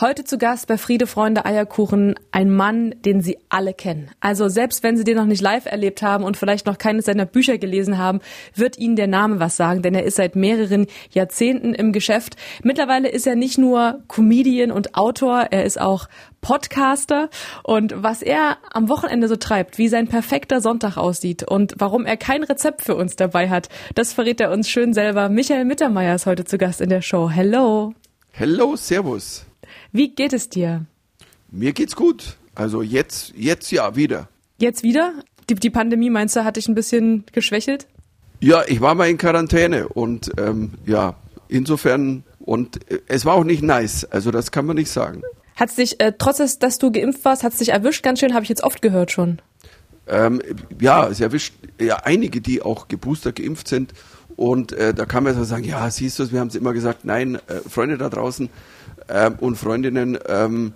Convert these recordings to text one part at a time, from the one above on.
Heute zu Gast bei Friede, Freunde, Eierkuchen ein Mann, den Sie alle kennen. Also selbst wenn Sie den noch nicht live erlebt haben und vielleicht noch keines seiner Bücher gelesen haben, wird Ihnen der Name was sagen, denn er ist seit mehreren Jahrzehnten im Geschäft. Mittlerweile ist er nicht nur Comedian und Autor, er ist auch Podcaster und was er am Wochenende so treibt, wie sein perfekter Sonntag aussieht und warum er kein Rezept für uns dabei hat, das verrät er uns schön selber. Michael Mittermeier ist heute zu Gast in der Show. Hello. Hello, Servus. Wie geht es dir? Mir geht's gut. Also jetzt, jetzt ja wieder. Jetzt wieder? Die, die Pandemie, meinst du, hat dich ein bisschen geschwächelt? Ja, ich war mal in Quarantäne und ähm, ja, insofern und äh, es war auch nicht nice. Also das kann man nicht sagen. Hat dich, äh, trotz des, dass du geimpft warst, hat es dich erwischt ganz schön, habe ich jetzt oft gehört schon. Ähm, ja, es erwischt ja einige, die auch geboostert geimpft sind. Und äh, da kann man so sagen, ja, siehst du, wir haben es immer gesagt, nein, äh, Freunde da draußen, ähm, und Freundinnen, ähm,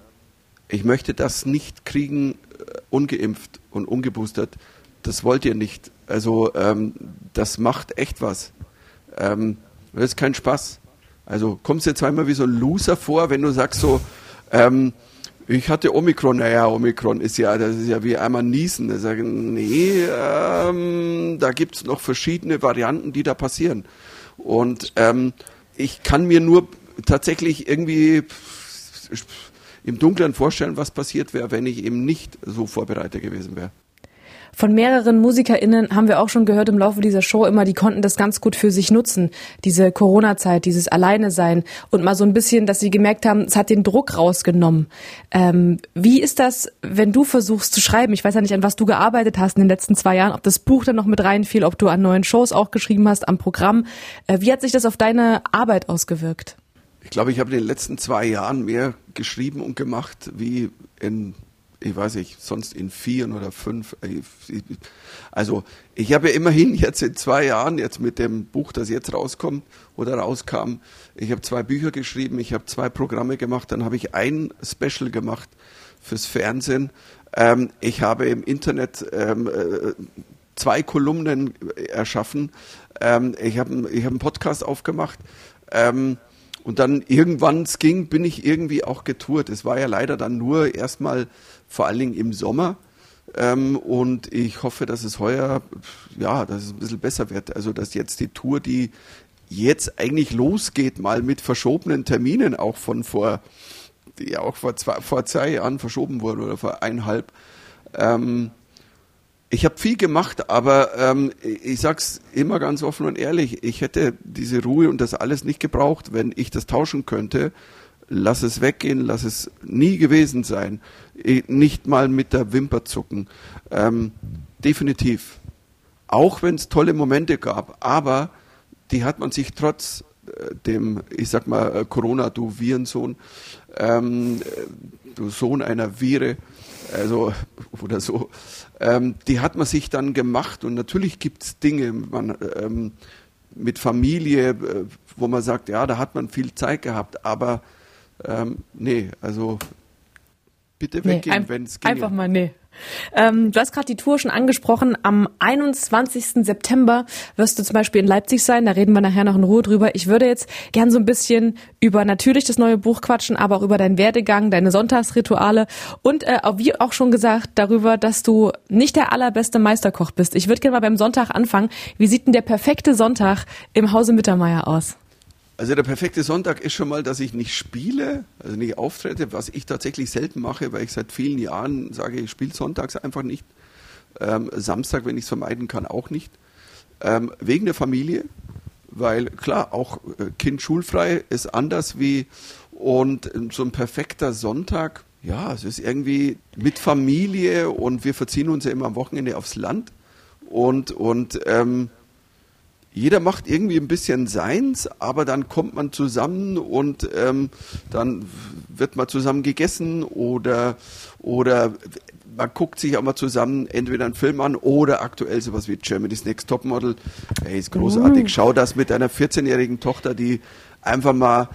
ich möchte das nicht kriegen, äh, ungeimpft und ungeboostert. Das wollt ihr nicht. Also ähm, das macht echt was. Ähm, das ist kein Spaß. Also kommst dir zweimal wie so ein Loser vor, wenn du sagst so, ähm, ich hatte Omikron, naja, Omikron ist ja, das ist ja wie einmal niesen. Da sagen, nee, ähm, da gibt's noch verschiedene Varianten, die da passieren. Und ähm, ich kann mir nur tatsächlich irgendwie im Dunkeln vorstellen, was passiert wäre, wenn ich eben nicht so vorbereitet gewesen wäre. Von mehreren MusikerInnen haben wir auch schon gehört im Laufe dieser Show immer, die konnten das ganz gut für sich nutzen. Diese Corona-Zeit, dieses Alleine sein und mal so ein bisschen, dass sie gemerkt haben, es hat den Druck rausgenommen. Ähm, wie ist das, wenn du versuchst zu schreiben? Ich weiß ja nicht, an was du gearbeitet hast in den letzten zwei Jahren, ob das Buch dann noch mit reinfiel, ob du an neuen Shows auch geschrieben hast, am Programm. Äh, wie hat sich das auf deine Arbeit ausgewirkt? Ich glaube, ich habe in den letzten zwei Jahren mehr geschrieben und gemacht wie in, ich weiß nicht, sonst in vier oder fünf. Also ich habe ja immerhin jetzt in zwei Jahren, jetzt mit dem Buch, das jetzt rauskommt oder rauskam, ich habe zwei Bücher geschrieben, ich habe zwei Programme gemacht, dann habe ich ein Special gemacht fürs Fernsehen. Ähm, ich habe im Internet ähm, äh, zwei Kolumnen erschaffen. Ähm, ich habe ich hab einen Podcast aufgemacht. Und dann irgendwann es ging, bin ich irgendwie auch getourt. Es war ja leider dann nur erstmal vor allen Dingen im Sommer. Ähm, und ich hoffe, dass es heuer, ja, dass es ein bisschen besser wird. Also, dass jetzt die Tour, die jetzt eigentlich losgeht, mal mit verschobenen Terminen auch von vor, die ja auch vor zwei, vor zwei Jahren verschoben wurde oder vor eineinhalb, ähm, ich habe viel gemacht, aber ähm, ich sag's immer ganz offen und ehrlich, ich hätte diese Ruhe und das alles nicht gebraucht, wenn ich das tauschen könnte. Lass es weggehen, lass es nie gewesen sein. Nicht mal mit der Wimper zucken. Ähm, definitiv. Auch wenn es tolle Momente gab, aber die hat man sich trotz äh, dem, ich sag mal, äh, Corona, du Virensohn, ähm, äh, du Sohn einer Vire, also oder so, ähm, die hat man sich dann gemacht und natürlich gibt es Dinge man, ähm, mit Familie, äh, wo man sagt, ja, da hat man viel Zeit gehabt, aber ähm, nee, also bitte weggehen, nee, wenn es geht. Einfach mal nee. Ähm, du hast gerade die Tour schon angesprochen. Am 21. September wirst du zum Beispiel in Leipzig sein. Da reden wir nachher noch in Ruhe drüber. Ich würde jetzt gern so ein bisschen über natürlich das neue Buch quatschen, aber auch über deinen Werdegang, deine Sonntagsrituale und äh, wie auch schon gesagt darüber, dass du nicht der allerbeste Meisterkoch bist. Ich würde gerne mal beim Sonntag anfangen. Wie sieht denn der perfekte Sonntag im Hause Mittermeier aus? Also der perfekte Sonntag ist schon mal, dass ich nicht spiele, also nicht auftrete, was ich tatsächlich selten mache, weil ich seit vielen Jahren sage, ich spiele sonntags einfach nicht. Ähm, Samstag, wenn ich es vermeiden kann, auch nicht. Ähm, wegen der Familie, weil klar, auch äh, Kind schulfrei ist anders wie und ähm, so ein perfekter Sonntag, ja, es ist irgendwie mit Familie und wir verziehen uns ja immer am Wochenende aufs Land und, und ähm, jeder macht irgendwie ein bisschen seins, aber dann kommt man zusammen und ähm, dann wird mal zusammen gegessen oder, oder man guckt sich auch mal zusammen entweder einen Film an oder aktuell sowas wie Germany's Next Topmodel. Ey, ist großartig. Uh. Schau das mit einer 14-jährigen Tochter, die einfach mal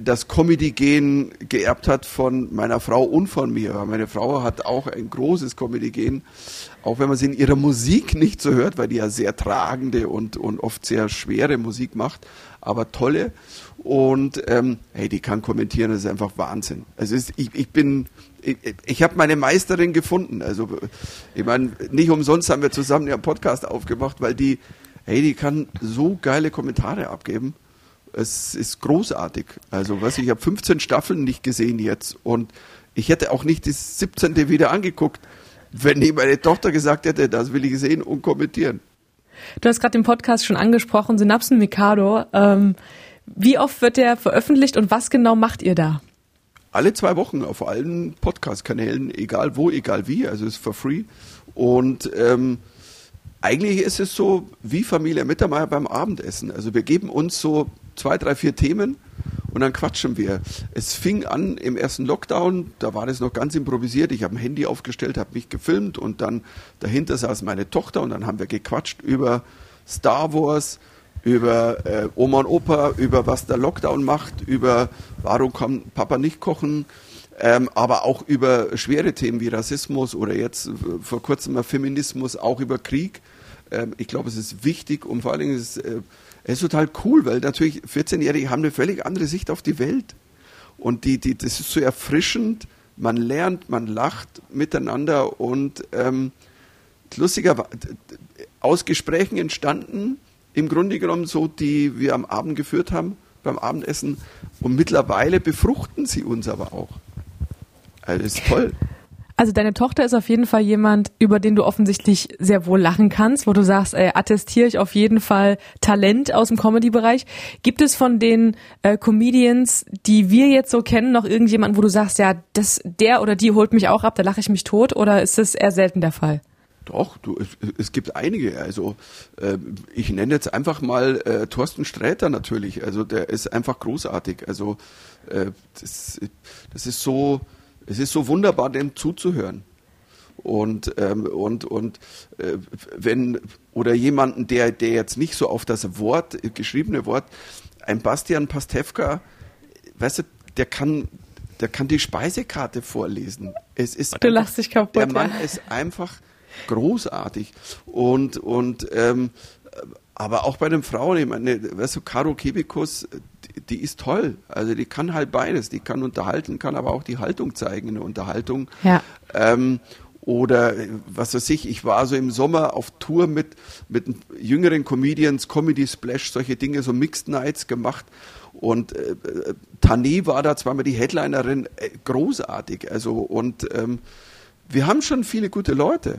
das Comedy-Gen geerbt hat von meiner Frau und von mir. Meine Frau hat auch ein großes Comedy-Gen, auch wenn man sie in ihrer Musik nicht so hört, weil die ja sehr tragende und, und oft sehr schwere Musik macht, aber tolle. Und ähm, hey, die kann kommentieren, das ist einfach Wahnsinn. Also ist, ich, ich bin, ich, ich habe meine Meisterin gefunden. Also ich meine, nicht umsonst haben wir zusammen ihren Podcast aufgemacht, weil die, hey, die kann so geile Kommentare abgeben es ist großartig. Also, was ich habe 15 Staffeln nicht gesehen jetzt und ich hätte auch nicht die 17. wieder angeguckt, wenn nicht meine Tochter gesagt hätte, das will ich sehen und kommentieren. Du hast gerade den Podcast schon angesprochen, Synapsen Mikado. Ähm, wie oft wird der veröffentlicht und was genau macht ihr da? Alle zwei Wochen auf allen Podcast-Kanälen, egal wo, egal wie, also ist for free. Und ähm, eigentlich ist es so wie Familie Mittermeier beim Abendessen. Also wir geben uns so zwei, drei, vier Themen und dann quatschen wir. Es fing an im ersten Lockdown, da war das noch ganz improvisiert. Ich habe ein Handy aufgestellt, habe mich gefilmt und dann dahinter saß meine Tochter und dann haben wir gequatscht über Star Wars, über äh, Oma und Opa, über was der Lockdown macht, über warum kann Papa nicht kochen, ähm, aber auch über schwere Themen wie Rassismus oder jetzt äh, vor kurzem Feminismus, auch über Krieg. Ähm, ich glaube, es ist wichtig und vor allen Dingen ist es äh, es ist total cool, weil natürlich 14-Jährige haben eine völlig andere Sicht auf die Welt. Und die, die, das ist so erfrischend. Man lernt, man lacht miteinander und ähm, lustiger aus Gesprächen entstanden, im Grunde genommen so, die wir am Abend geführt haben, beim Abendessen. Und mittlerweile befruchten sie uns aber auch. Also das ist toll. Also deine Tochter ist auf jeden Fall jemand, über den du offensichtlich sehr wohl lachen kannst, wo du sagst, äh, attestiere ich auf jeden Fall Talent aus dem Comedy-Bereich. Gibt es von den äh, Comedians, die wir jetzt so kennen, noch irgendjemanden, wo du sagst, ja, das, der oder die holt mich auch ab, da lache ich mich tot, oder ist das eher selten der Fall? Doch, du, es, es gibt einige. Also äh, ich nenne jetzt einfach mal äh, Thorsten Sträter natürlich. Also der ist einfach großartig. Also äh, das, das ist so es ist so wunderbar, dem zuzuhören. Und, ähm, und, und äh, wenn, oder jemanden, der, der jetzt nicht so auf das Wort, geschriebene Wort, ein Bastian Pastewka, weißt du, der kann, der kann die Speisekarte vorlesen. Es ist du lachst dich kaputt. Der Mann ja. ist einfach großartig. Und, und ähm, aber auch bei den Frauen, ich meine, weißt du, Caro Kebikus, die, die, ist toll. Also die kann halt beides. Die kann unterhalten, kann aber auch die Haltung zeigen in der Unterhaltung. Ja. Ähm, oder was weiß ich, ich war so im Sommer auf Tour mit, mit jüngeren Comedians, Comedy Splash, solche Dinge, so Mixed Nights gemacht. Und äh, Tani war da zweimal die Headlinerin, äh, großartig. Also und ähm, wir haben schon viele gute Leute.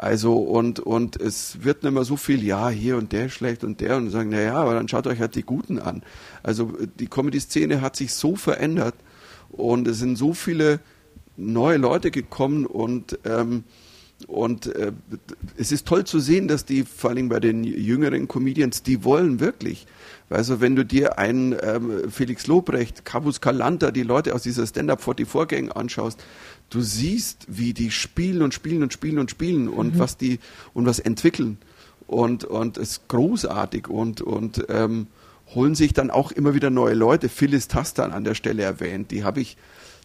Also und, und es wird nicht mehr so viel, ja, hier und der schlecht und der und sagen, naja, aber dann schaut euch halt die Guten an. Also die Comedy-Szene hat sich so verändert und es sind so viele neue Leute gekommen und ähm, und äh, es ist toll zu sehen, dass die, vor allem bei den jüngeren Comedians, die wollen wirklich. Also wenn du dir einen ähm, Felix Lobrecht, Cabus Calanta, die Leute aus dieser Stand-Up 44 Gang anschaust, du siehst, wie die spielen und spielen und spielen und spielen und mhm. was die und was entwickeln und und es ist großartig und und ähm, holen sich dann auch immer wieder neue Leute. Phyllis Tastan an der Stelle erwähnt, die habe ich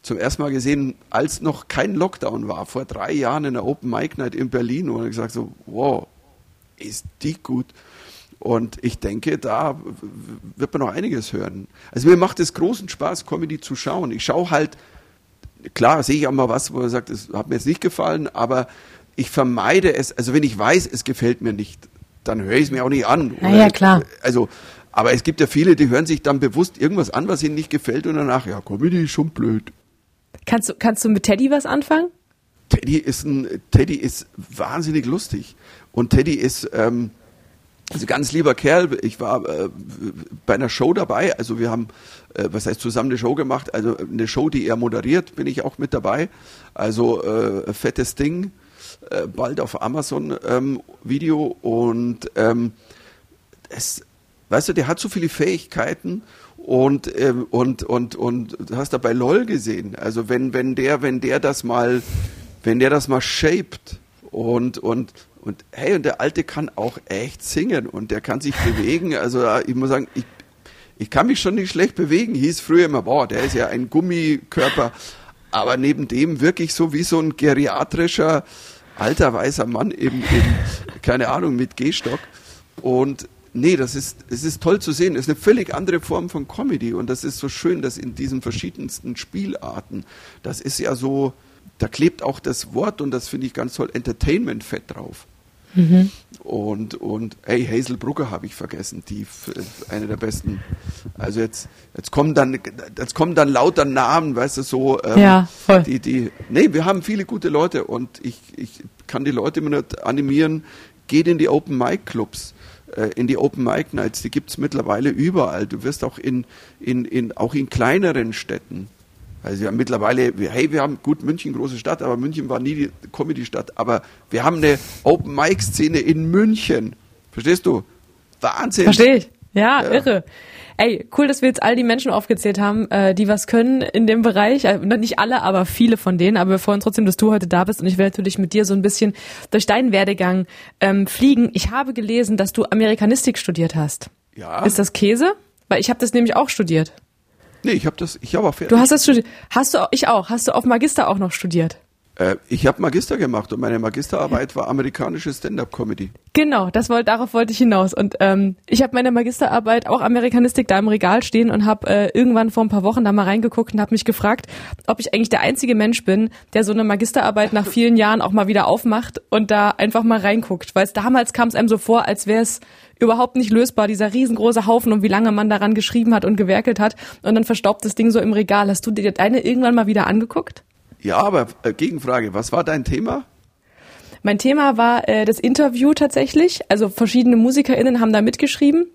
zum ersten Mal gesehen, als noch kein Lockdown war, vor drei Jahren in der Open Mic Night in Berlin und gesagt so, wow, ist die gut. Und ich denke, da wird man noch einiges hören. Also mir macht es großen Spaß, Comedy zu schauen. Ich schaue halt klar sehe ich auch mal was, wo er sagt, es hat mir jetzt nicht gefallen, aber ich vermeide es, also wenn ich weiß, es gefällt mir nicht, dann höre ich es mir auch nicht an. Naja, klar. Also, aber es gibt ja viele, die hören sich dann bewusst irgendwas an, was ihnen nicht gefällt und danach, ja, Comedy ist schon blöd. Kannst du, kannst du mit Teddy was anfangen? Teddy ist ein, Teddy ist wahnsinnig lustig. Und Teddy ist, ähm, also ganz lieber Kerl, ich war äh, bei einer Show dabei, also wir haben, äh, was heißt zusammen eine Show gemacht, also eine Show, die er moderiert, bin ich auch mit dabei. Also äh, fettes Ding, äh, bald auf Amazon ähm, Video und ähm, es, weißt du, der hat so viele Fähigkeiten und ähm, und und und hast da bei LOL gesehen. Also wenn wenn der wenn der das mal wenn der das mal shaped und und und hey, und der Alte kann auch echt singen und der kann sich bewegen. Also ich muss sagen, ich, ich kann mich schon nicht schlecht bewegen. Hieß früher immer, boah, der ist ja ein Gummikörper. Aber neben dem wirklich so wie so ein geriatrischer, alter weißer Mann eben, eben keine Ahnung, mit Gehstock. Und nee, das ist, es ist toll zu sehen. Es ist eine völlig andere Form von Comedy. Und das ist so schön, dass in diesen verschiedensten Spielarten, das ist ja so, da klebt auch das Wort und das finde ich ganz toll, Entertainment fett drauf. Mhm. Und, und hey, Hazel Brugger habe ich vergessen, die eine der besten. Also jetzt, jetzt kommen dann, jetzt kommen dann lauter Namen, weißt du, so, ähm, ja, voll. die, die, nee, wir haben viele gute Leute und ich, ich kann die Leute immer nur animieren, geht in die Open Mic Clubs äh, in die Open Mic Nights, die gibt es mittlerweile überall. Du wirst auch in, in, in, auch in kleineren Städten also ja, mittlerweile, hey, wir haben gut München, große Stadt, aber München war nie die Comedy-Stadt. Aber wir haben eine Open-Mic-Szene in München. Verstehst du? Wahnsinn. Verstehe ich. Ja, ja, irre. Ey, cool, dass wir jetzt all die Menschen aufgezählt haben, äh, die was können in dem Bereich. Äh, nicht alle, aber viele von denen. Aber wir freuen uns trotzdem, dass du heute da bist. Und ich will natürlich mit dir so ein bisschen durch deinen Werdegang ähm, fliegen. Ich habe gelesen, dass du Amerikanistik studiert hast. Ja. Ist das Käse? Weil ich habe das nämlich auch studiert. Nee, ich habe das, ich habe auch fertig. Du hast das studiert. Hast du, ich auch. Hast du auf Magister auch noch studiert? Äh, ich habe Magister gemacht und meine Magisterarbeit war amerikanische Stand-up-Comedy. Genau, das wollte, darauf wollte ich hinaus. Und ähm, ich habe meine Magisterarbeit auch Amerikanistik da im Regal stehen und habe äh, irgendwann vor ein paar Wochen da mal reingeguckt und habe mich gefragt, ob ich eigentlich der einzige Mensch bin, der so eine Magisterarbeit nach vielen Jahren auch mal wieder aufmacht und da einfach mal reinguckt. Weil damals kam es einem so vor, als wäre es überhaupt nicht lösbar, dieser riesengroße Haufen und wie lange man daran geschrieben hat und gewerkelt hat und dann verstaubt das Ding so im Regal. Hast du dir deine irgendwann mal wieder angeguckt? Ja, aber äh, Gegenfrage, was war dein Thema? Mein Thema war äh, das Interview tatsächlich. Also verschiedene MusikerInnen haben da mitgeschrieben.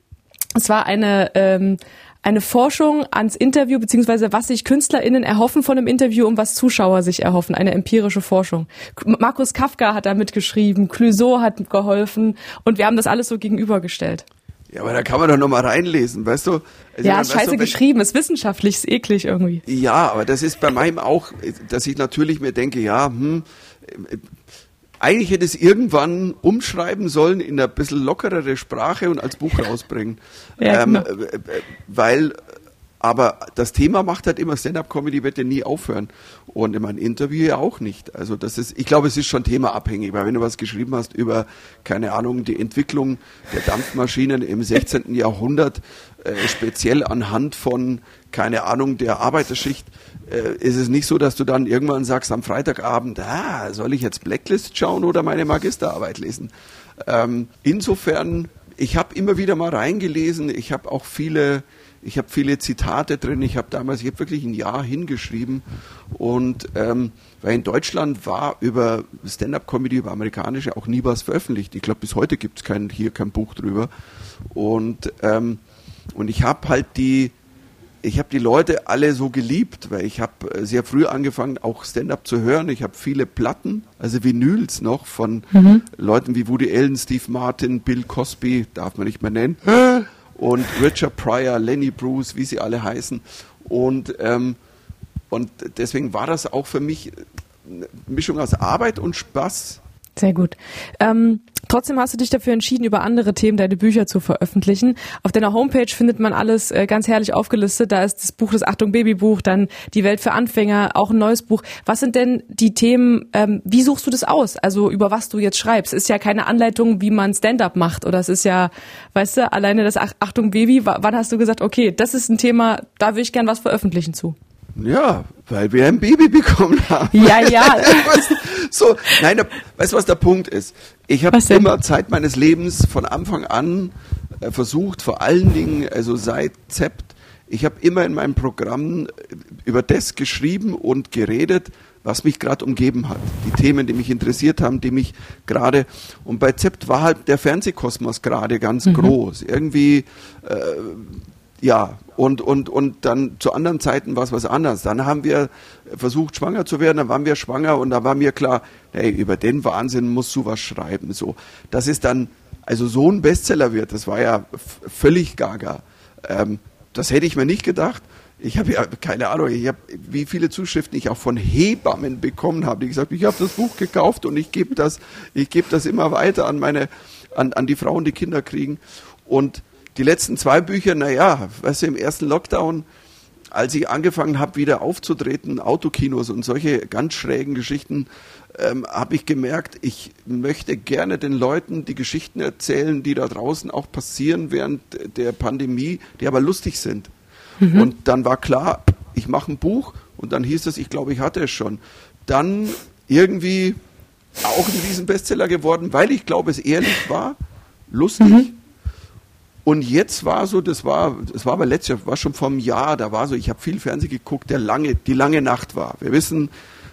Es war eine ähm, eine Forschung ans Interview, beziehungsweise was sich KünstlerInnen erhoffen von einem Interview und was Zuschauer sich erhoffen, eine empirische Forschung. Markus Kafka hat da mitgeschrieben, Clouseau hat geholfen und wir haben das alles so gegenübergestellt. Ja, aber da kann man doch noch mal reinlesen, weißt du? Also ja, ist scheiße du, geschrieben, ist wissenschaftlich, ist eklig irgendwie. Ja, aber das ist bei meinem auch, dass ich natürlich mir denke, ja, hm, eigentlich hätte es irgendwann umschreiben sollen in eine bisschen lockerere Sprache und als Buch rausbringen. ja, ähm, genau. äh, weil aber das Thema macht halt immer, Stand-up-Comedy wird ja nie aufhören. Und in meinem Interview ja auch nicht. Also das ist, ich glaube, es ist schon themaabhängig, weil wenn du was geschrieben hast über, keine Ahnung, die Entwicklung der Dampfmaschinen im 16. Jahrhundert, äh, speziell anhand von, keine Ahnung, der Arbeiterschicht, äh, ist es nicht so, dass du dann irgendwann sagst am Freitagabend, ah, soll ich jetzt Blacklist schauen oder meine Magisterarbeit lesen? Ähm, insofern, ich habe immer wieder mal reingelesen, ich habe auch viele ich habe viele Zitate drin. Ich habe damals, ich habe wirklich ein Jahr hingeschrieben und ähm, weil in Deutschland war über Stand-up-Comedy, über amerikanische auch nie was veröffentlicht. Ich glaube, bis heute gibt es kein, hier kein Buch drüber. Und ähm, und ich habe halt die ich habe die Leute alle so geliebt, weil ich habe äh, sehr früh angefangen, auch Stand-up zu hören. Ich habe viele Platten, also Vinyls noch von mhm. Leuten wie Woody Allen, Steve Martin, Bill Cosby, darf man nicht mehr nennen und Richard Pryor, Lenny Bruce, wie sie alle heißen. Und, ähm, und deswegen war das auch für mich eine Mischung aus Arbeit und Spaß. Sehr gut. Ähm, trotzdem hast du dich dafür entschieden, über andere Themen deine Bücher zu veröffentlichen. Auf deiner Homepage findet man alles äh, ganz herrlich aufgelistet. Da ist das Buch, das Achtung Babybuch, dann die Welt für Anfänger, auch ein neues Buch. Was sind denn die Themen? Ähm, wie suchst du das aus? Also über was du jetzt schreibst? Ist ja keine Anleitung, wie man Stand-up macht, oder es ist ja, weißt du, alleine das Achtung Baby. Wann hast du gesagt, okay, das ist ein Thema, da will ich gern was veröffentlichen zu? Ja, weil wir ein Baby bekommen haben. Ja, ja. so, nein, weißt du, was der Punkt ist? Ich habe immer Zeit meines Lebens von Anfang an äh, versucht, vor allen Dingen, also seit Zept, ich habe immer in meinem Programm äh, über das geschrieben und geredet, was mich gerade umgeben hat. Die Themen, die mich interessiert haben, die mich gerade. Und bei Zept war halt der Fernsehkosmos gerade ganz mhm. groß. Irgendwie äh, ja, und, und, und dann zu anderen Zeiten war es was anderes. Dann haben wir versucht, schwanger zu werden, dann waren wir schwanger und da war mir klar, hey, über den Wahnsinn musst du was schreiben. So, das ist dann, also so ein Bestseller wird, das war ja völlig gaga. Ähm, das hätte ich mir nicht gedacht. Ich habe ja keine Ahnung, ich habe wie viele Zuschriften ich auch von Hebammen bekommen habe, die gesagt, ich habe das Buch gekauft und ich gebe das, ich gebe das immer weiter an meine, an, an die Frauen, die Kinder kriegen. Und die letzten zwei Bücher, naja, weißt du, im ersten Lockdown, als ich angefangen habe, wieder aufzutreten, Autokinos und solche ganz schrägen Geschichten, ähm, habe ich gemerkt, ich möchte gerne den Leuten die Geschichten erzählen, die da draußen auch passieren während der Pandemie, die aber lustig sind. Mhm. Und dann war klar, ich mache ein Buch und dann hieß es, ich glaube, ich hatte es schon. Dann irgendwie auch ein Riesenbestseller geworden, weil ich glaube, es ehrlich war, lustig. Mhm. Und jetzt war so, das war, das war aber letztes Jahr, war schon vom Jahr, da war so, ich habe viel Fernsehen geguckt, der lange, die lange Nacht war. Wir wissen,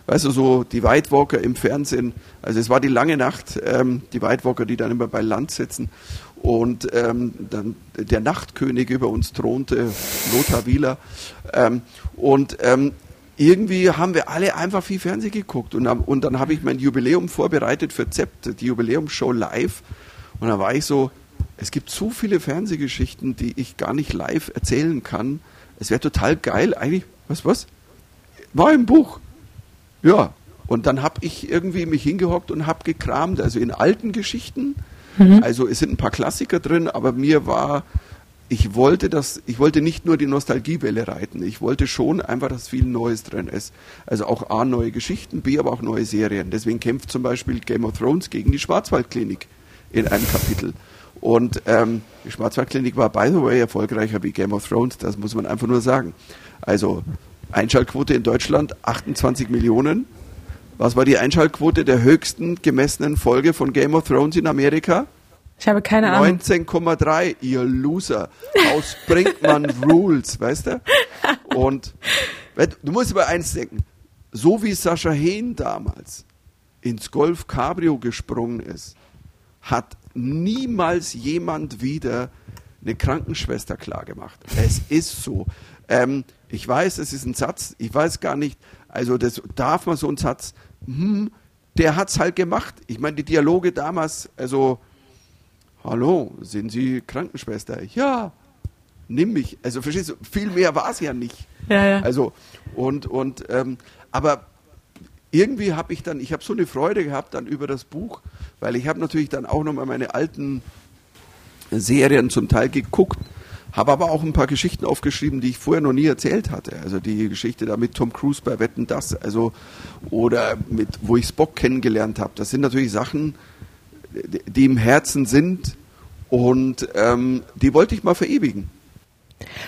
weißt du, so die White Walker im Fernsehen, also es war die lange Nacht, ähm, die White Walker, die dann immer bei Land sitzen. Und ähm, dann der Nachtkönig über uns thronte, Lothar Wieler. Ähm, und ähm, irgendwie haben wir alle einfach viel Fernsehen geguckt. Und, und dann habe ich mein Jubiläum vorbereitet für Zept, die Jubiläumsshow live. Und da war ich so, es gibt so viele Fernsehgeschichten, die ich gar nicht live erzählen kann. Es wäre total geil, eigentlich, was, was? War im Buch. Ja. Und dann habe ich irgendwie mich hingehockt und habe gekramt, also in alten Geschichten. Mhm. Also es sind ein paar Klassiker drin, aber mir war, ich wollte das, ich wollte nicht nur die Nostalgiewelle reiten. Ich wollte schon einfach, dass viel Neues drin ist. Also auch A, neue Geschichten, B, aber auch neue Serien. Deswegen kämpft zum Beispiel Game of Thrones gegen die Schwarzwaldklinik in einem Kapitel. Und ähm, die Schwarzwaldklinik war, by the way, erfolgreicher wie Game of Thrones, das muss man einfach nur sagen. Also Einschaltquote in Deutschland 28 Millionen. Was war die Einschaltquote der höchsten gemessenen Folge von Game of Thrones in Amerika? Ich habe keine Ahnung. 19,3, ihr Loser. Aus Brinkmann Rules, weißt du? Und du musst über eins denken. So wie Sascha Hehn damals ins Golf Cabrio gesprungen ist, hat niemals jemand wieder eine Krankenschwester klargemacht. Es ist so. Ähm, ich weiß, es ist ein Satz, ich weiß gar nicht, also das darf man so einen Satz, hm, der es halt gemacht. Ich meine, die Dialoge damals, also, hallo, sind Sie Krankenschwester? Ja, nimm mich. Also verstehst du, viel mehr war es ja nicht. Ja, ja. Also, und, und, ähm, aber irgendwie habe ich dann, ich habe so eine Freude gehabt dann über das Buch, weil ich habe natürlich dann auch nochmal meine alten Serien zum Teil geguckt, habe aber auch ein paar Geschichten aufgeschrieben, die ich vorher noch nie erzählt hatte. Also die Geschichte da mit Tom Cruise bei Wetten das, also oder mit, wo ich Spock kennengelernt habe. Das sind natürlich Sachen, die im Herzen sind und ähm, die wollte ich mal verewigen.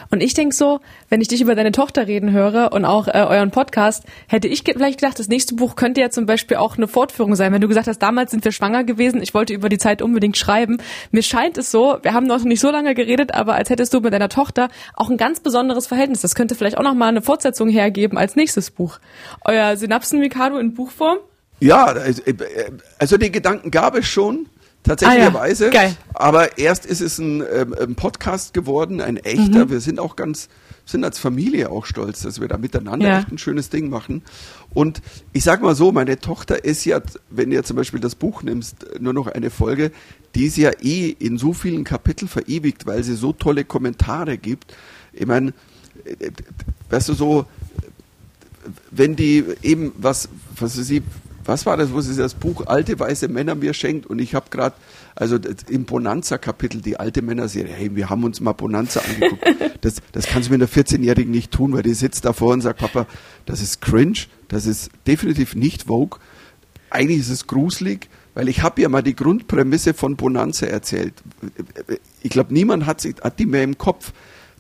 Und ich denk so, wenn ich dich über deine Tochter reden höre und auch äh, euren Podcast, hätte ich vielleicht gedacht, das nächste Buch könnte ja zum Beispiel auch eine Fortführung sein. Wenn du gesagt hast, damals sind wir schwanger gewesen, ich wollte über die Zeit unbedingt schreiben. Mir scheint es so, wir haben noch nicht so lange geredet, aber als hättest du mit deiner Tochter auch ein ganz besonderes Verhältnis. Das könnte vielleicht auch noch mal eine Fortsetzung hergeben als nächstes Buch. Euer Synapsen-Mikado in Buchform? Ja, äh, also den Gedanken gab es schon. Tatsächlicherweise. Ah, ja. Aber erst ist es ein, ähm, ein Podcast geworden, ein echter. Mhm. Wir sind auch ganz, sind als Familie auch stolz, dass wir da miteinander ja. echt ein schönes Ding machen. Und ich sag mal so, meine Tochter ist ja, wenn du zum Beispiel das Buch nimmst, nur noch eine Folge, die ist ja eh in so vielen Kapiteln verewigt, weil sie so tolle Kommentare gibt. Ich meine, äh, weißt du so, wenn die eben was, was sie was war das, wo sie das Buch Alte weiße Männer mir schenkt und ich habe gerade, also im Bonanza-Kapitel, die alte Männerserie, hey, wir haben uns mal Bonanza angeguckt. Das, das kannst du mit einer 14-Jährigen nicht tun, weil die sitzt davor und sagt, Papa, das ist cringe, das ist definitiv nicht Vogue. Eigentlich ist es gruselig, weil ich habe ja mal die Grundprämisse von Bonanza erzählt. Ich glaube, niemand hat, sich, hat die mehr im Kopf.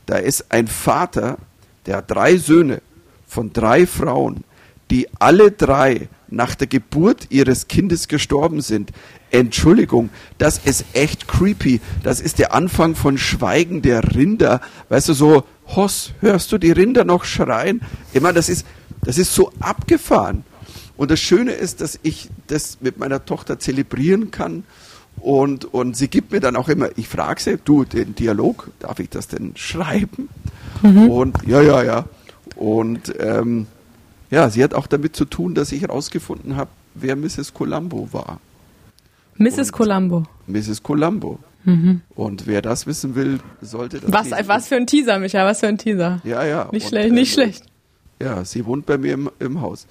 Da ist ein Vater, der hat drei Söhne von drei Frauen, die alle drei nach der Geburt ihres Kindes gestorben sind. Entschuldigung, das ist echt creepy. Das ist der Anfang von Schweigen der Rinder. Weißt du, so, Hoss, hörst du die Rinder noch schreien? Ich meine, das ist, das ist so abgefahren. Und das Schöne ist, dass ich das mit meiner Tochter zelebrieren kann. Und, und sie gibt mir dann auch immer, ich frage sie, du, den Dialog, darf ich das denn schreiben? Mhm. Und ja, ja, ja. Und ähm, ja, sie hat auch damit zu tun, dass ich herausgefunden habe, wer Mrs. Columbo war. Mrs. Und Columbo. Mrs. Columbo. Mhm. Und wer das wissen will, sollte das. Was, was für ein Teaser, Micha, was für ein Teaser. Ja, ja. Nicht schlecht, nicht äh, schlecht. Ja, sie wohnt bei mir im, im Haus.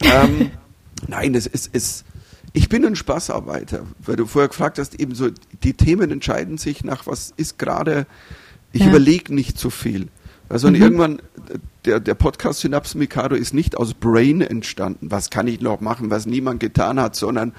ähm, nein, es ist, es, ich bin ein Spaßarbeiter, weil du vorher gefragt hast, eben so, die Themen entscheiden sich nach, was ist gerade, ich ja. überlege nicht so viel. Also mhm. irgendwann, der, der Podcast Synapsen Mikado ist nicht aus Brain entstanden, was kann ich noch machen, was niemand getan hat, sondern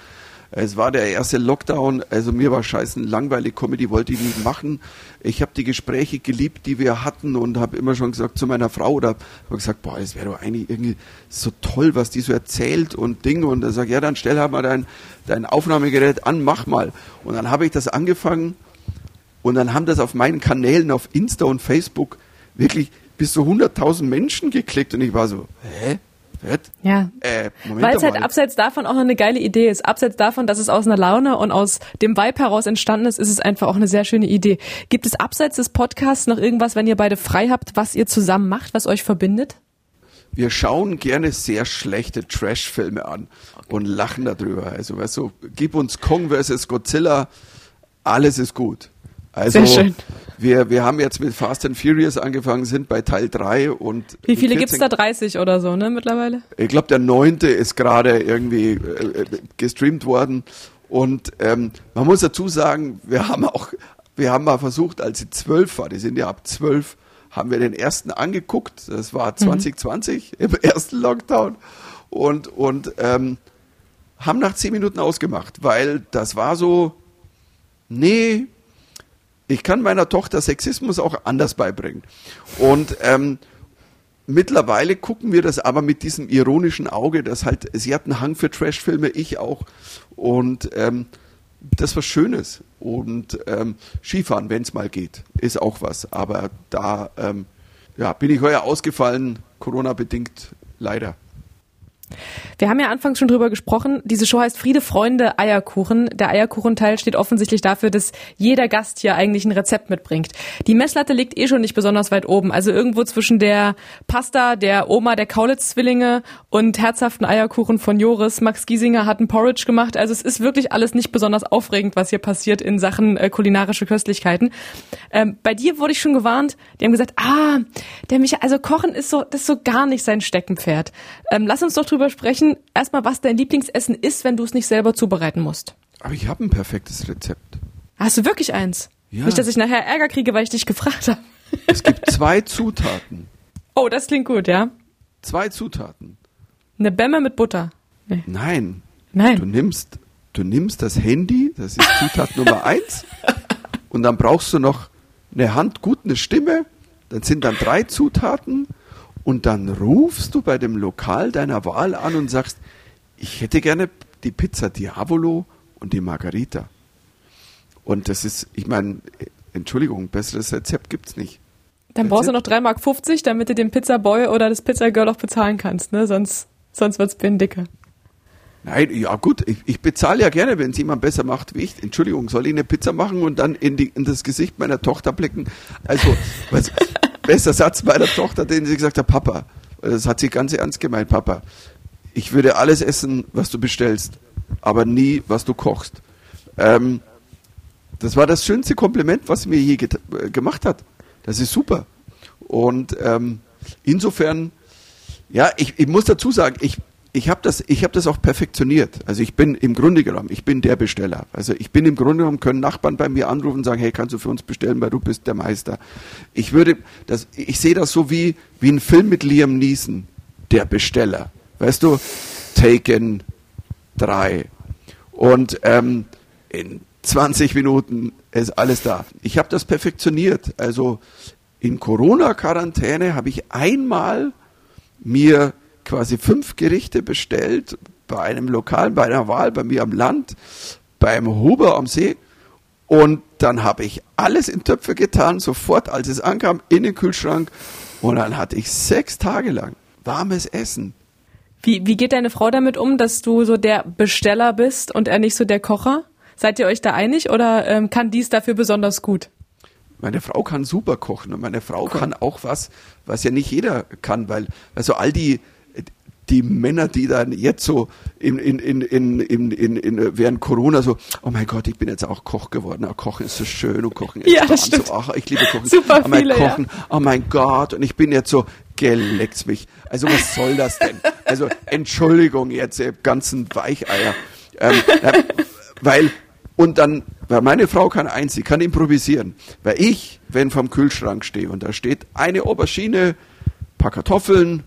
es war der erste Lockdown, also mir war scheißen langweilig, Comedy wollte ich nicht machen. Ich habe die Gespräche geliebt, die wir hatten und habe immer schon gesagt zu meiner Frau oder habe gesagt, boah, das wäre doch eigentlich irgendwie so toll, was die so erzählt und Ding und er sagt, ja, dann stell halt mal dein, dein Aufnahmegerät an, mach mal. Und dann habe ich das angefangen und dann haben das auf meinen Kanälen auf Insta und Facebook wirklich bis zu 100.000 Menschen geklickt und ich war so, hä? Was? Ja. Äh, Weil es halt abseits davon auch noch eine geile Idee ist. Abseits davon, dass es aus einer Laune und aus dem Vibe heraus entstanden ist, ist es einfach auch eine sehr schöne Idee. Gibt es abseits des Podcasts noch irgendwas, wenn ihr beide frei habt, was ihr zusammen macht, was euch verbindet? Wir schauen gerne sehr schlechte Trash-Filme an und lachen darüber. Also, weißt du, gib uns Kong vs. Godzilla, alles ist gut. Also, Sehr schön. Wir, wir haben jetzt mit Fast and Furious angefangen, sind bei Teil 3 und. Wie viele gibt's da? 30 oder so, ne, mittlerweile? Ich glaube, der neunte ist gerade irgendwie äh, gestreamt worden. Und ähm, man muss dazu sagen, wir haben auch, wir haben mal versucht, als sie zwölf war, die sind ja ab zwölf, haben wir den ersten angeguckt. Das war 2020 mhm. im ersten Lockdown. Und, und ähm, haben nach zehn Minuten ausgemacht, weil das war so, nee, ich kann meiner Tochter Sexismus auch anders beibringen. Und ähm, mittlerweile gucken wir das aber mit diesem ironischen Auge, dass halt, sie hat einen Hang für Trashfilme, ich auch. Und ähm, das was Schönes. Und ähm, Skifahren, wenn es mal geht, ist auch was. Aber da ähm, ja, bin ich heuer ausgefallen, Corona-bedingt leider. Wir haben ja anfangs schon drüber gesprochen. Diese Show heißt Friede, Freunde, Eierkuchen. Der Eierkuchenteil steht offensichtlich dafür, dass jeder Gast hier eigentlich ein Rezept mitbringt. Die Messlatte liegt eh schon nicht besonders weit oben. Also irgendwo zwischen der Pasta der Oma der Kaulitz-Zwillinge und herzhaften Eierkuchen von Joris. Max Giesinger hat ein Porridge gemacht. Also es ist wirklich alles nicht besonders aufregend, was hier passiert in Sachen äh, kulinarische Köstlichkeiten. Ähm, bei dir wurde ich schon gewarnt. Die haben gesagt, ah, der Micha, also Kochen ist so, das ist so gar nicht sein Steckenpferd. Ähm, lass uns doch drüber sprechen. Erstmal, was dein Lieblingsessen ist, wenn du es nicht selber zubereiten musst. Aber ich habe ein perfektes Rezept. Hast du wirklich eins? Ja. Nicht, dass ich nachher Ärger kriege, weil ich dich gefragt habe. Es gibt zwei Zutaten. Oh, das klingt gut, ja? Zwei Zutaten. Eine Bämme mit Butter. Nee. Nein. Nein. Du nimmst, du nimmst das Handy, das ist Zutat Nummer eins, und dann brauchst du noch eine Hand, gut eine Stimme, dann sind dann drei Zutaten und dann rufst du bei dem Lokal deiner Wahl an und sagst, ich hätte gerne die Pizza Diavolo und die Margarita. Und das ist, ich meine, Entschuldigung, besseres Rezept gibt's nicht. Dann brauchst du noch 3,50 Mark, damit du den Pizzaboy oder das Pizzagirl auch bezahlen kannst, ne? Sonst, sonst wird's bin dicke. Nein, ja gut, ich, ich bezahle ja gerne, wenn es jemand besser macht wie ich. Entschuldigung, soll ich eine Pizza machen und dann in, die, in das Gesicht meiner Tochter blicken? Also, was, bester Satz meiner Tochter, den sie gesagt hat, Papa, das hat sie ganz ernst gemeint, Papa, ich würde alles essen, was du bestellst, aber nie, was du kochst. Ähm, das war das schönste Kompliment, was sie mir je äh, gemacht hat. Das ist super. Und ähm, insofern, ja, ich, ich muss dazu sagen, ich ich habe das, ich habe das auch perfektioniert. Also ich bin im Grunde genommen, ich bin der Besteller. Also ich bin im Grunde genommen können Nachbarn bei mir anrufen und sagen, hey, kannst du für uns bestellen, weil du bist der Meister. Ich würde, das, ich sehe das so wie wie ein Film mit Liam Neeson, der Besteller. Weißt du, Taken 3 und ähm, in 20 Minuten ist alles da. Ich habe das perfektioniert. Also in Corona-Quarantäne habe ich einmal mir quasi fünf Gerichte bestellt bei einem Lokal, bei einer Wahl, bei mir am Land, beim Huber am See. Und dann habe ich alles in Töpfe getan, sofort, als es ankam, in den Kühlschrank. Und dann hatte ich sechs Tage lang warmes Essen. Wie, wie geht deine Frau damit um, dass du so der Besteller bist und er nicht so der Kocher? Seid ihr euch da einig oder ähm, kann dies dafür besonders gut? Meine Frau kann super kochen und meine Frau cool. kann auch was, was ja nicht jeder kann, weil also all die die Männer, die dann jetzt so in, in, in, in, in, in, in, während Corona so, oh mein Gott, ich bin jetzt auch Koch geworden. Oh, Kochen ist so schön und Kochen ist ja, so, ach, ich liebe Kochen. Super oh mein viele, Kochen, ja. oh mein Gott, und ich bin jetzt so, geleckt mich. Also was soll das denn? Also Entschuldigung jetzt, ihr ganzen Weicheier. Ähm, äh, weil, und dann, weil meine Frau kann eins, sie kann improvisieren. Weil ich, wenn vom Kühlschrank stehe und da steht eine Aubergine, paar Kartoffeln,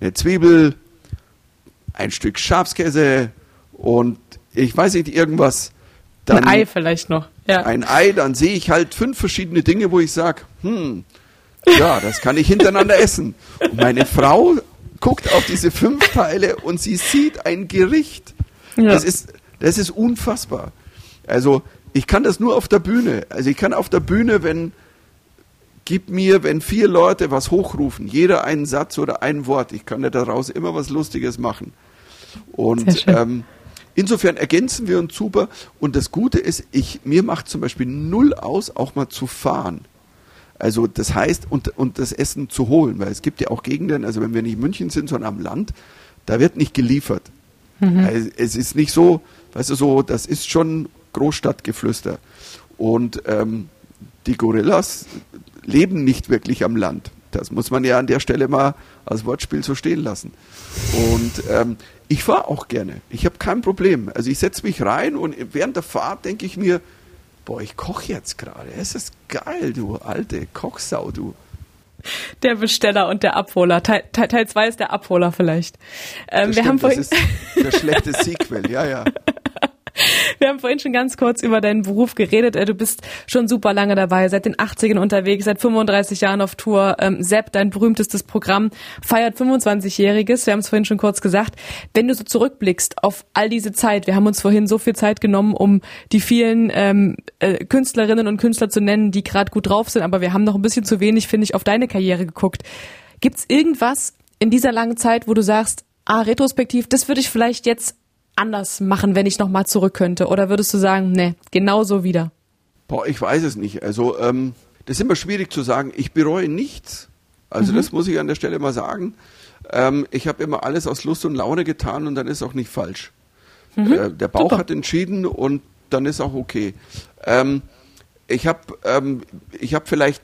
eine Zwiebel, ein Stück Schafskäse und ich weiß nicht, irgendwas. Dann ein Ei vielleicht noch. Ja. Ein Ei, dann sehe ich halt fünf verschiedene Dinge, wo ich sage, hm, ja, das kann ich hintereinander essen. Und meine Frau guckt auf diese fünf Teile und sie sieht ein Gericht. Ja. Das, ist, das ist unfassbar. Also ich kann das nur auf der Bühne. Also ich kann auf der Bühne, wenn, gib mir, wenn vier Leute was hochrufen, jeder einen Satz oder ein Wort, ich kann ja daraus immer was Lustiges machen. Und ähm, insofern ergänzen wir uns super. Und das Gute ist, ich, mir macht zum Beispiel null aus, auch mal zu fahren. Also das heißt, und, und das Essen zu holen, weil es gibt ja auch Gegenden, also wenn wir nicht in München sind, sondern am Land, da wird nicht geliefert. Mhm. Also es ist nicht so, weißt du, so, das ist schon Großstadtgeflüster. Und ähm, die Gorillas leben nicht wirklich am Land. Das muss man ja an der Stelle mal als Wortspiel so stehen lassen. Und ähm, ich fahre auch gerne. Ich habe kein Problem. Also ich setze mich rein und während der Fahrt denke ich mir, boah, ich koche jetzt gerade. Es ist geil, du alte Kochsau, du. Der Besteller und der Abholer. Teil 2 Teil, ist der Abholer vielleicht. Ähm, wir stimmt, haben vorhin das ist der schlechte Sequel, ja, ja. Wir haben vorhin schon ganz kurz über deinen Beruf geredet. Äh, du bist schon super lange dabei, seit den 80ern unterwegs, seit 35 Jahren auf Tour. Ähm, Sepp, dein berühmtestes Programm, feiert 25-Jähriges. Wir haben es vorhin schon kurz gesagt. Wenn du so zurückblickst auf all diese Zeit, wir haben uns vorhin so viel Zeit genommen, um die vielen ähm, äh, Künstlerinnen und Künstler zu nennen, die gerade gut drauf sind, aber wir haben noch ein bisschen zu wenig, finde ich, auf deine Karriere geguckt. Gibt's irgendwas in dieser langen Zeit, wo du sagst, ah, retrospektiv, das würde ich vielleicht jetzt anders machen, wenn ich nochmal zurück könnte? Oder würdest du sagen, nee, genauso wieder? Boah, ich weiß es nicht. Also, ähm, das ist immer schwierig zu sagen. Ich bereue nichts. Also, mhm. das muss ich an der Stelle mal sagen. Ähm, ich habe immer alles aus Lust und Laune getan und dann ist auch nicht falsch. Mhm. Äh, der Bauch Super. hat entschieden und dann ist auch okay. Ähm, ich habe ähm, ich hab vielleicht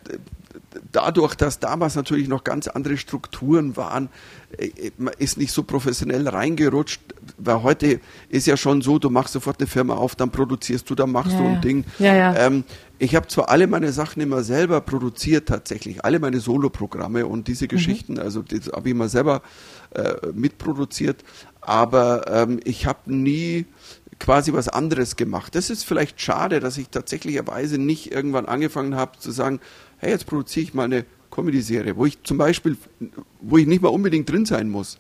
dadurch, dass damals natürlich noch ganz andere Strukturen waren, äh, man ist nicht so professionell reingerutscht, weil heute ist ja schon so, du machst sofort eine Firma auf, dann produzierst du, dann machst ja, du ein Ding. Ja, ja. Ähm, ich habe zwar alle meine Sachen immer selber produziert tatsächlich, alle meine Soloprogramme und diese mhm. Geschichten, mhm. also das habe ich immer selber äh, mitproduziert, aber ähm, ich habe nie quasi was anderes gemacht. Das ist vielleicht schade, dass ich tatsächlicherweise nicht irgendwann angefangen habe zu sagen, hey, jetzt produziere ich mal eine Comedy-Serie, wo ich zum Beispiel, wo ich nicht mal unbedingt drin sein muss.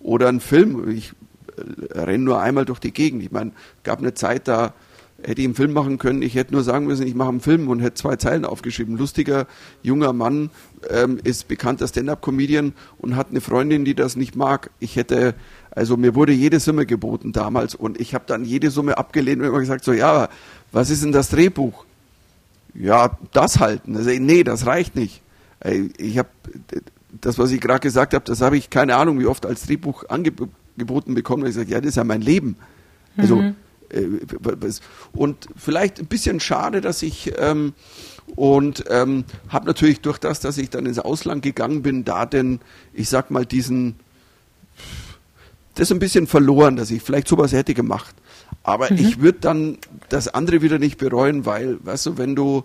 Oder ein Film, ich äh, renne nur einmal durch die Gegend. Ich meine, gab eine Zeit, da hätte ich einen Film machen können, ich hätte nur sagen müssen, ich mache einen Film und hätte zwei Zeilen aufgeschrieben. Lustiger junger Mann ähm, ist bekannter Stand-up-Comedian und hat eine Freundin, die das nicht mag. Ich hätte, also mir wurde jede Summe geboten damals und ich habe dann jede Summe abgelehnt und immer gesagt, so ja, was ist denn das Drehbuch? Ja, das halten. Also, nee, das reicht nicht. Ich habe das, was ich gerade gesagt habe, das habe ich keine Ahnung, wie oft als Drehbuch angeboten bekommen. Und ich sage, ja, das ist ja mein Leben. Also mhm. äh, und vielleicht ein bisschen schade, dass ich ähm, und ähm, habe natürlich durch das, dass ich dann ins Ausland gegangen bin, da denn ich sag mal diesen das ein bisschen verloren, dass ich vielleicht sowas hätte gemacht. Aber mhm. ich würde dann das andere wieder nicht bereuen, weil, weißt du, wenn du,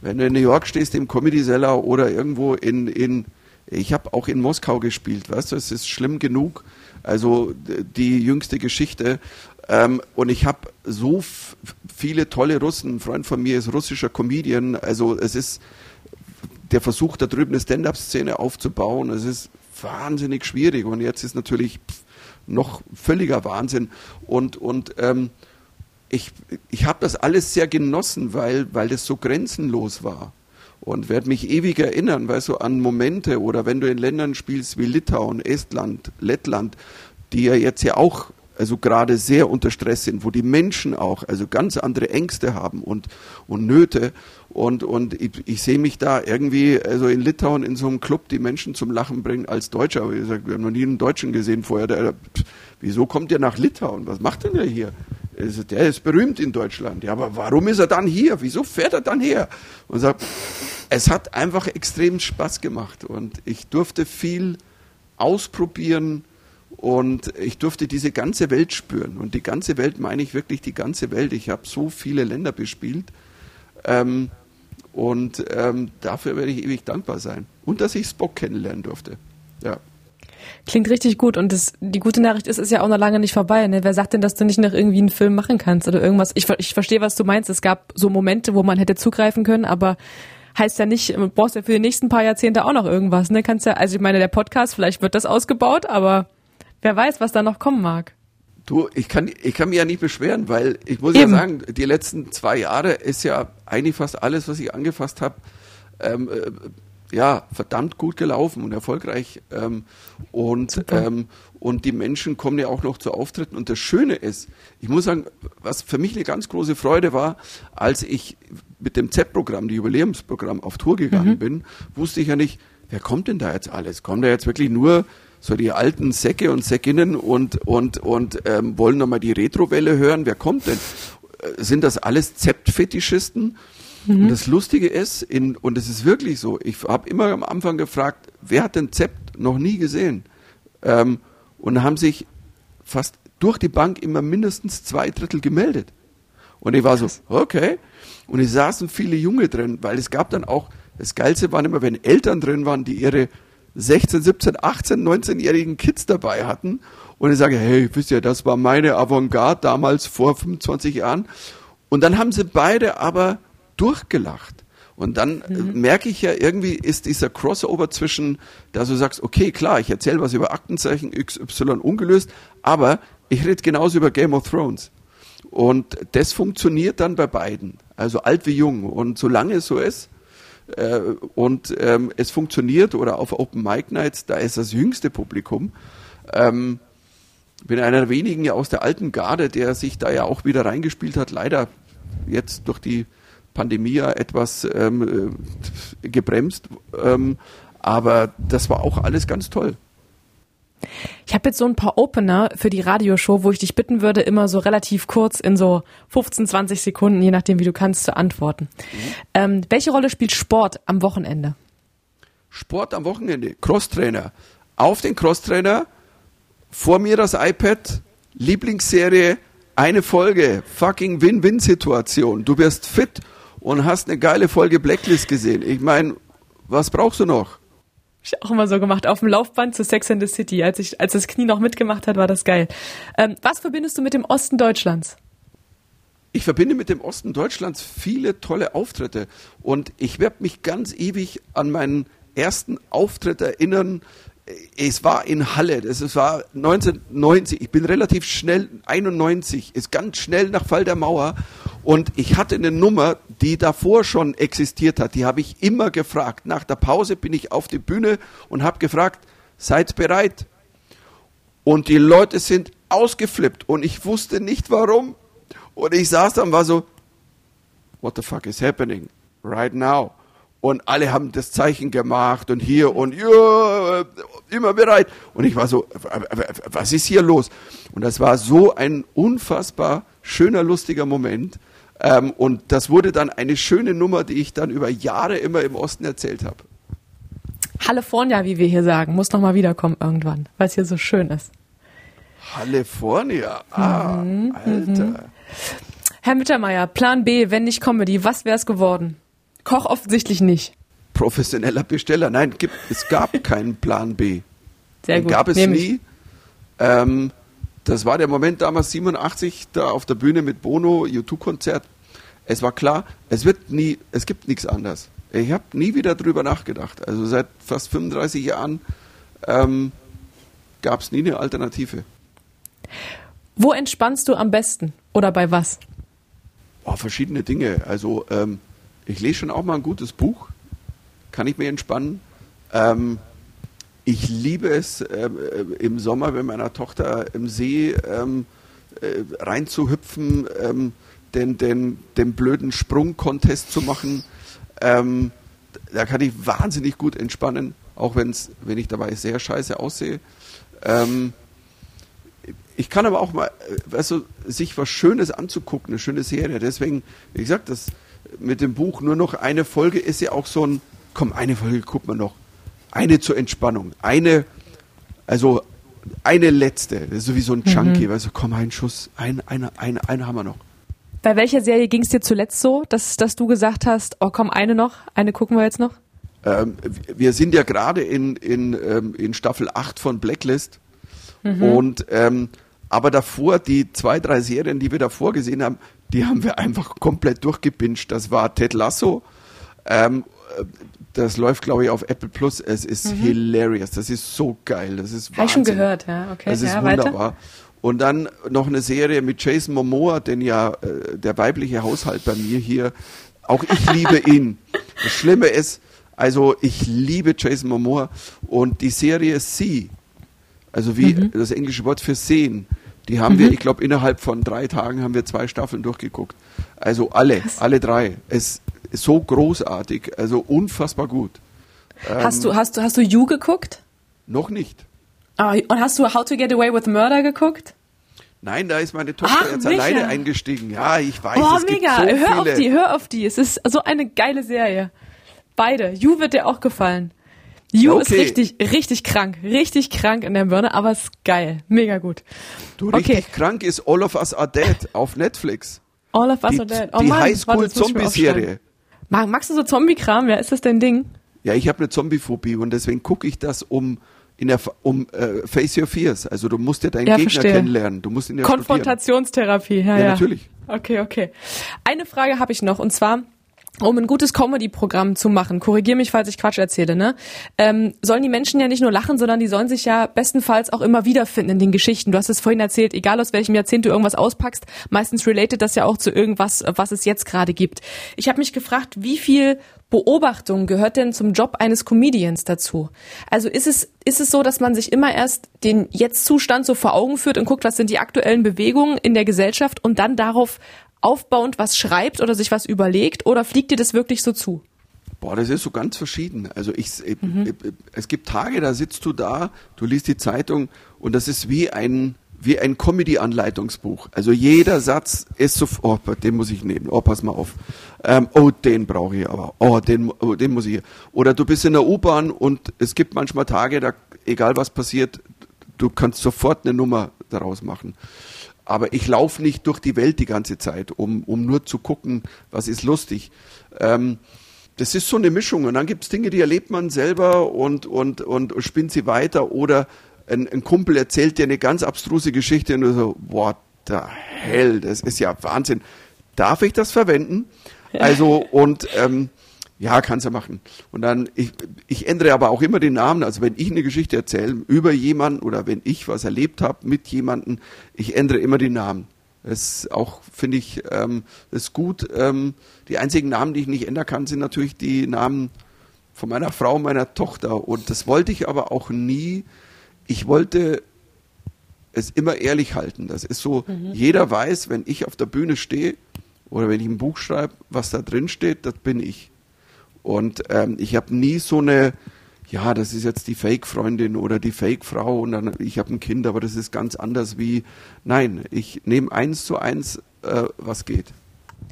wenn du in New York stehst im Comedy Cellar oder irgendwo in, in ich habe auch in Moskau gespielt, weißt du, es ist schlimm genug. Also die jüngste Geschichte. Ähm, und ich habe so viele tolle Russen. Ein Freund von mir ist russischer Comedian. Also es ist der Versuch, da drüben eine Stand-up-Szene aufzubauen. Es ist wahnsinnig schwierig. Und jetzt ist natürlich noch völliger Wahnsinn. Und, und ähm, ich, ich habe das alles sehr genossen, weil, weil das so grenzenlos war. Und werde mich ewig erinnern, weißt du, an Momente oder wenn du in Ländern spielst wie Litauen, Estland, Lettland, die ja jetzt ja auch also gerade sehr unter Stress sind, wo die Menschen auch also ganz andere Ängste haben und, und Nöte. Und, und ich, ich sehe mich da irgendwie, also in Litauen in so einem Club, die Menschen zum Lachen bringen als Deutscher. Ich sag, wir haben noch nie einen Deutschen gesehen vorher. Der, pff, wieso kommt der nach Litauen? Was macht denn der hier? Der ist berühmt in Deutschland. Ja, aber warum ist er dann hier? Wieso fährt er dann her? Und sagt, es hat einfach extrem Spaß gemacht und ich durfte viel ausprobieren Und ich durfte diese ganze Welt spüren. Und die ganze Welt meine ich wirklich die ganze Welt. Ich habe so viele Länder bespielt. Ähm, und ähm, dafür werde ich ewig dankbar sein. Und dass ich Spock kennenlernen durfte. Ja. Klingt richtig gut. Und das, die gute Nachricht ist, ist ja auch noch lange nicht vorbei. Ne? Wer sagt denn, dass du nicht noch irgendwie einen Film machen kannst oder irgendwas? Ich, ich verstehe, was du meinst. Es gab so Momente, wo man hätte zugreifen können, aber heißt ja nicht, brauchst ja für die nächsten paar Jahrzehnte auch noch irgendwas. Ne? Kannst ja, also ich meine, der Podcast, vielleicht wird das ausgebaut, aber wer weiß, was da noch kommen mag. Du, ich kann, ich kann mich ja nicht beschweren, weil ich muss Eben. ja sagen, die letzten zwei Jahre ist ja eigentlich fast alles, was ich angefasst habe, ähm, äh, ja, verdammt gut gelaufen und erfolgreich. Ähm, und, ähm, und die Menschen kommen ja auch noch zu Auftritten. Und das Schöne ist, ich muss sagen, was für mich eine ganz große Freude war, als ich mit dem Z-Programm, die Jubiläumsprogramm, auf Tour gegangen mhm. bin, wusste ich ja nicht, wer kommt denn da jetzt alles? Kommen da jetzt wirklich nur so die alten Säcke und Säckinnen und, und, und ähm, wollen nochmal die Retrowelle hören? Wer kommt denn? Äh, sind das alles Zept-Fetischisten? Mhm. Und das Lustige ist, in, und es ist wirklich so, ich habe immer am Anfang gefragt, wer hat den Zept noch nie gesehen? Ähm, und haben sich fast durch die Bank immer mindestens zwei Drittel gemeldet. Und ich war so, okay. Und es saßen viele Junge drin, weil es gab dann auch, das Geilste war immer, wenn Eltern drin waren, die ihre 16, 17, 18, 19-jährigen Kids dabei hatten. Und ich sage, hey, wisst ihr, das war meine Avantgarde damals vor 25 Jahren. Und dann haben sie beide aber durchgelacht. Und dann äh, mhm. merke ich ja, irgendwie ist dieser Crossover zwischen, da du sagst, okay, klar, ich erzähle was über Aktenzeichen XY ungelöst, aber ich rede genauso über Game of Thrones. Und das funktioniert dann bei beiden, also alt wie jung. Und solange es so ist, äh, und ähm, es funktioniert, oder auf Open Mic Nights, da ist das jüngste Publikum, ähm, bin einer der wenigen ja aus der alten Garde, der sich da ja auch wieder reingespielt hat, leider jetzt durch die Pandemie etwas ähm, äh, gebremst. Ähm, aber das war auch alles ganz toll. Ich habe jetzt so ein paar Opener für die Radioshow, wo ich dich bitten würde, immer so relativ kurz in so 15, 20 Sekunden, je nachdem, wie du kannst, zu antworten. Mhm. Ähm, welche Rolle spielt Sport am Wochenende? Sport am Wochenende, Crosstrainer. Auf den Crosstrainer, vor mir das iPad, Lieblingsserie, eine Folge, fucking Win-Win-Situation. Du wirst fit und hast eine geile Folge Blacklist gesehen. Ich meine, was brauchst du noch? Ich auch immer so gemacht, auf dem Laufband zu Sex and the City. Als, ich, als das Knie noch mitgemacht hat, war das geil. Ähm, was verbindest du mit dem Osten Deutschlands? Ich verbinde mit dem Osten Deutschlands viele tolle Auftritte. Und ich werde mich ganz ewig an meinen ersten Auftritt erinnern, es war in Halle, das war 1990, ich bin relativ schnell, 91, ist ganz schnell nach Fall der Mauer und ich hatte eine Nummer, die davor schon existiert hat, die habe ich immer gefragt. Nach der Pause bin ich auf die Bühne und habe gefragt, seid bereit? Und die Leute sind ausgeflippt und ich wusste nicht warum. Und ich saß da und war so, what the fuck is happening right now? Und alle haben das Zeichen gemacht und hier und ja, immer bereit. Und ich war so, was ist hier los? Und das war so ein unfassbar schöner, lustiger Moment. Ähm, und das wurde dann eine schöne Nummer, die ich dann über Jahre immer im Osten erzählt habe. California, wie wir hier sagen, muss nochmal wiederkommen irgendwann, weil es hier so schön ist. California, ah, mhm, Alter. Mhm. Herr Mittermeier, Plan B, wenn nicht Comedy, was wäre es geworden? Koch offensichtlich nicht. Professioneller Besteller. Nein, gibt, es gab keinen Plan B. Sehr gut. Gab es nie. Ähm, das war der Moment damals 87 da auf der Bühne mit Bono, U2-Konzert. Es war klar, es wird nie, es gibt nichts anderes. Ich habe nie wieder drüber nachgedacht. Also seit fast 35 Jahren ähm, gab es nie eine Alternative. Wo entspannst du am besten oder bei was? Oh, verschiedene Dinge. Also ähm, ich lese schon auch mal ein gutes Buch, kann ich mir entspannen. Ähm, ich liebe es äh, im Sommer mit meiner Tochter im See ähm, äh, reinzuhüpfen, ähm, den, den, den blöden Sprung-Contest zu machen. Ähm, da kann ich wahnsinnig gut entspannen, auch wenn's, wenn ich dabei sehr scheiße aussehe. Ähm, ich kann aber auch mal, äh, weißt du, sich was Schönes anzugucken, eine schöne Serie. Deswegen, wie gesagt, das mit dem Buch nur noch eine Folge ist ja auch so ein, komm, eine Folge guckt man noch. Eine zur Entspannung. Eine, also eine letzte, das ist so wie so ein Junkie, mhm. weißt du, komm, ein Schuss, ein, eine, eine, eine haben wir noch. Bei welcher Serie ging es dir zuletzt so, dass, dass du gesagt hast, oh komm, eine noch, eine gucken wir jetzt noch? Ähm, wir sind ja gerade in, in, ähm, in Staffel 8 von Blacklist mhm. und ähm, aber davor, die zwei, drei Serien, die wir davor gesehen haben, die haben wir einfach komplett durchgepinscht. Das war Ted Lasso, ähm, das läuft, glaube ich, auf Apple Plus. Es ist mhm. hilarious. Das ist so geil. Das ist Habe ich schon gehört, ja. Okay. Das ist ja, wunderbar. Weiter? Und dann noch eine Serie mit Jason Momoa, den ja äh, der weibliche Haushalt bei mir hier. Auch ich liebe ihn. Das Schlimme ist, also ich liebe Jason Momoa und die Serie See, also wie mhm. das englische Wort für sehen, die haben mhm. wir, ich glaube, innerhalb von drei Tagen haben wir zwei Staffeln durchgeguckt. Also alle, Was? alle drei. Es ist so großartig, also unfassbar gut. Hast ähm, du, hast du, hast du You geguckt? Noch nicht. Oh, und hast du How to Get Away with Murder geguckt? Nein, da ist meine Tochter Ach, jetzt Micha. alleine eingestiegen. Ja, ich weiß. Oh, es mega. Gibt so hör viele. auf die, hör auf die. Es ist so eine geile Serie. Beide. You wird dir auch gefallen. You okay. ist richtig, richtig krank. Richtig krank in der Birne, aber es ist geil. Mega gut. Du, richtig okay. krank ist All of Us Are Dead auf Netflix. All of Us die, Are Dead. Oh die Highschool-Zombie-Serie. Magst du so Zombie-Kram? Ja, ist das dein Ding? Ja, ich habe eine Zombie-Phobie und deswegen gucke ich das um in der um äh, Face Your Fears. Also du musst ja deinen ja, Gegner verstehe. kennenlernen. Du musst ihn ja Konfrontationstherapie. Ja, ja, ja, natürlich. Okay, okay. Eine Frage habe ich noch und zwar um ein gutes Comedy-Programm zu machen, korrigier mich, falls ich Quatsch erzähle, ne? Ähm, sollen die Menschen ja nicht nur lachen, sondern die sollen sich ja bestenfalls auch immer wiederfinden in den Geschichten. Du hast es vorhin erzählt, egal aus welchem Jahrzehnt du irgendwas auspackst, meistens related das ja auch zu irgendwas, was es jetzt gerade gibt. Ich habe mich gefragt, wie viel Beobachtung gehört denn zum Job eines Comedians dazu? Also ist es, ist es so, dass man sich immer erst den Jetzt-Zustand so vor Augen führt und guckt, was sind die aktuellen Bewegungen in der Gesellschaft und dann darauf aufbauend was schreibt oder sich was überlegt oder fliegt dir das wirklich so zu? Boah, das ist so ganz verschieden. Also ich, mhm. es gibt Tage, da sitzt du da, du liest die Zeitung und das ist wie ein wie ein Comedy-Anleitungsbuch. Also jeder Satz ist so, oh, den muss ich nehmen, oh, pass mal auf. Ähm, oh, den brauche ich aber, oh, den, oh, den muss ich. Oder du bist in der U-Bahn und es gibt manchmal Tage, da, egal was passiert, du kannst sofort eine Nummer daraus machen. Aber ich laufe nicht durch die Welt die ganze Zeit, um, um nur zu gucken, was ist lustig. Ähm, das ist so eine Mischung. Und dann gibt es Dinge, die erlebt man selber und, und, und spinnt sie weiter. Oder ein, ein Kumpel erzählt dir eine ganz abstruse Geschichte und du so, what the hell, das ist ja Wahnsinn. Darf ich das verwenden? Also, und ähm, ja, kannst du machen. Und dann, ich, ich ändere aber auch immer den Namen. Also wenn ich eine Geschichte erzähle über jemanden oder wenn ich was erlebt habe mit jemandem, ich ändere immer den Namen. Das ist auch, finde ich, ähm, ist gut. Ähm, die einzigen Namen, die ich nicht ändern kann, sind natürlich die Namen von meiner Frau, meiner Tochter. Und das wollte ich aber auch nie. Ich wollte es immer ehrlich halten. Das ist so, mhm. jeder weiß, wenn ich auf der Bühne stehe oder wenn ich ein Buch schreibe, was da drin steht, das bin ich. Und ähm, ich habe nie so eine, ja, das ist jetzt die Fake-Freundin oder die Fake-Frau und dann ich habe ein Kind, aber das ist ganz anders wie, nein, ich nehme eins zu eins, äh, was geht.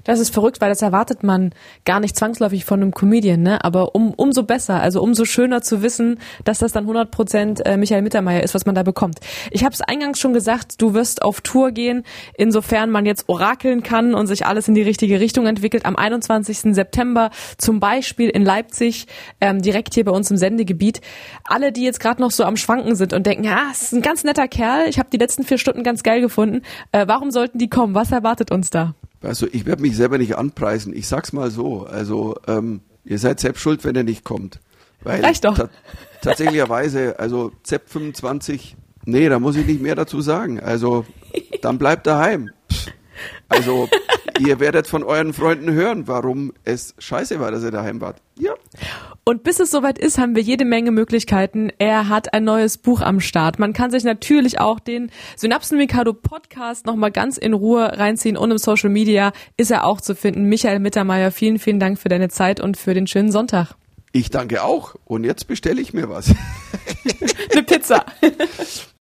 Das ist verrückt, weil das erwartet man gar nicht zwangsläufig von einem Comedian, ne? Aber um, umso besser, also umso schöner zu wissen, dass das dann 100 Prozent äh, Michael Mittermeier ist, was man da bekommt. Ich habe es eingangs schon gesagt, du wirst auf Tour gehen, insofern man jetzt orakeln kann und sich alles in die richtige Richtung entwickelt. Am 21. September zum Beispiel in Leipzig, ähm, direkt hier bei uns im Sendegebiet. Alle, die jetzt gerade noch so am Schwanken sind und denken, ja, es ist ein ganz netter Kerl, ich habe die letzten vier Stunden ganz geil gefunden. Äh, warum sollten die kommen? Was erwartet uns da? Also ich werde mich selber nicht anpreisen. Ich sag's mal so. Also ähm, ihr seid selbst schuld, wenn er nicht kommt. Weil Reicht doch. Ta tatsächlicherweise, also ZEP 25, nee, da muss ich nicht mehr dazu sagen. Also dann bleibt daheim. Also ihr werdet von euren Freunden hören, warum es scheiße war, dass ihr daheim wart. Ja. Und bis es soweit ist, haben wir jede Menge Möglichkeiten. Er hat ein neues Buch am Start. Man kann sich natürlich auch den Synapsen Mikado Podcast nochmal ganz in Ruhe reinziehen und im Social Media ist er auch zu finden. Michael Mittermeier, vielen, vielen Dank für deine Zeit und für den schönen Sonntag. Ich danke auch. Und jetzt bestelle ich mir was. Eine Pizza.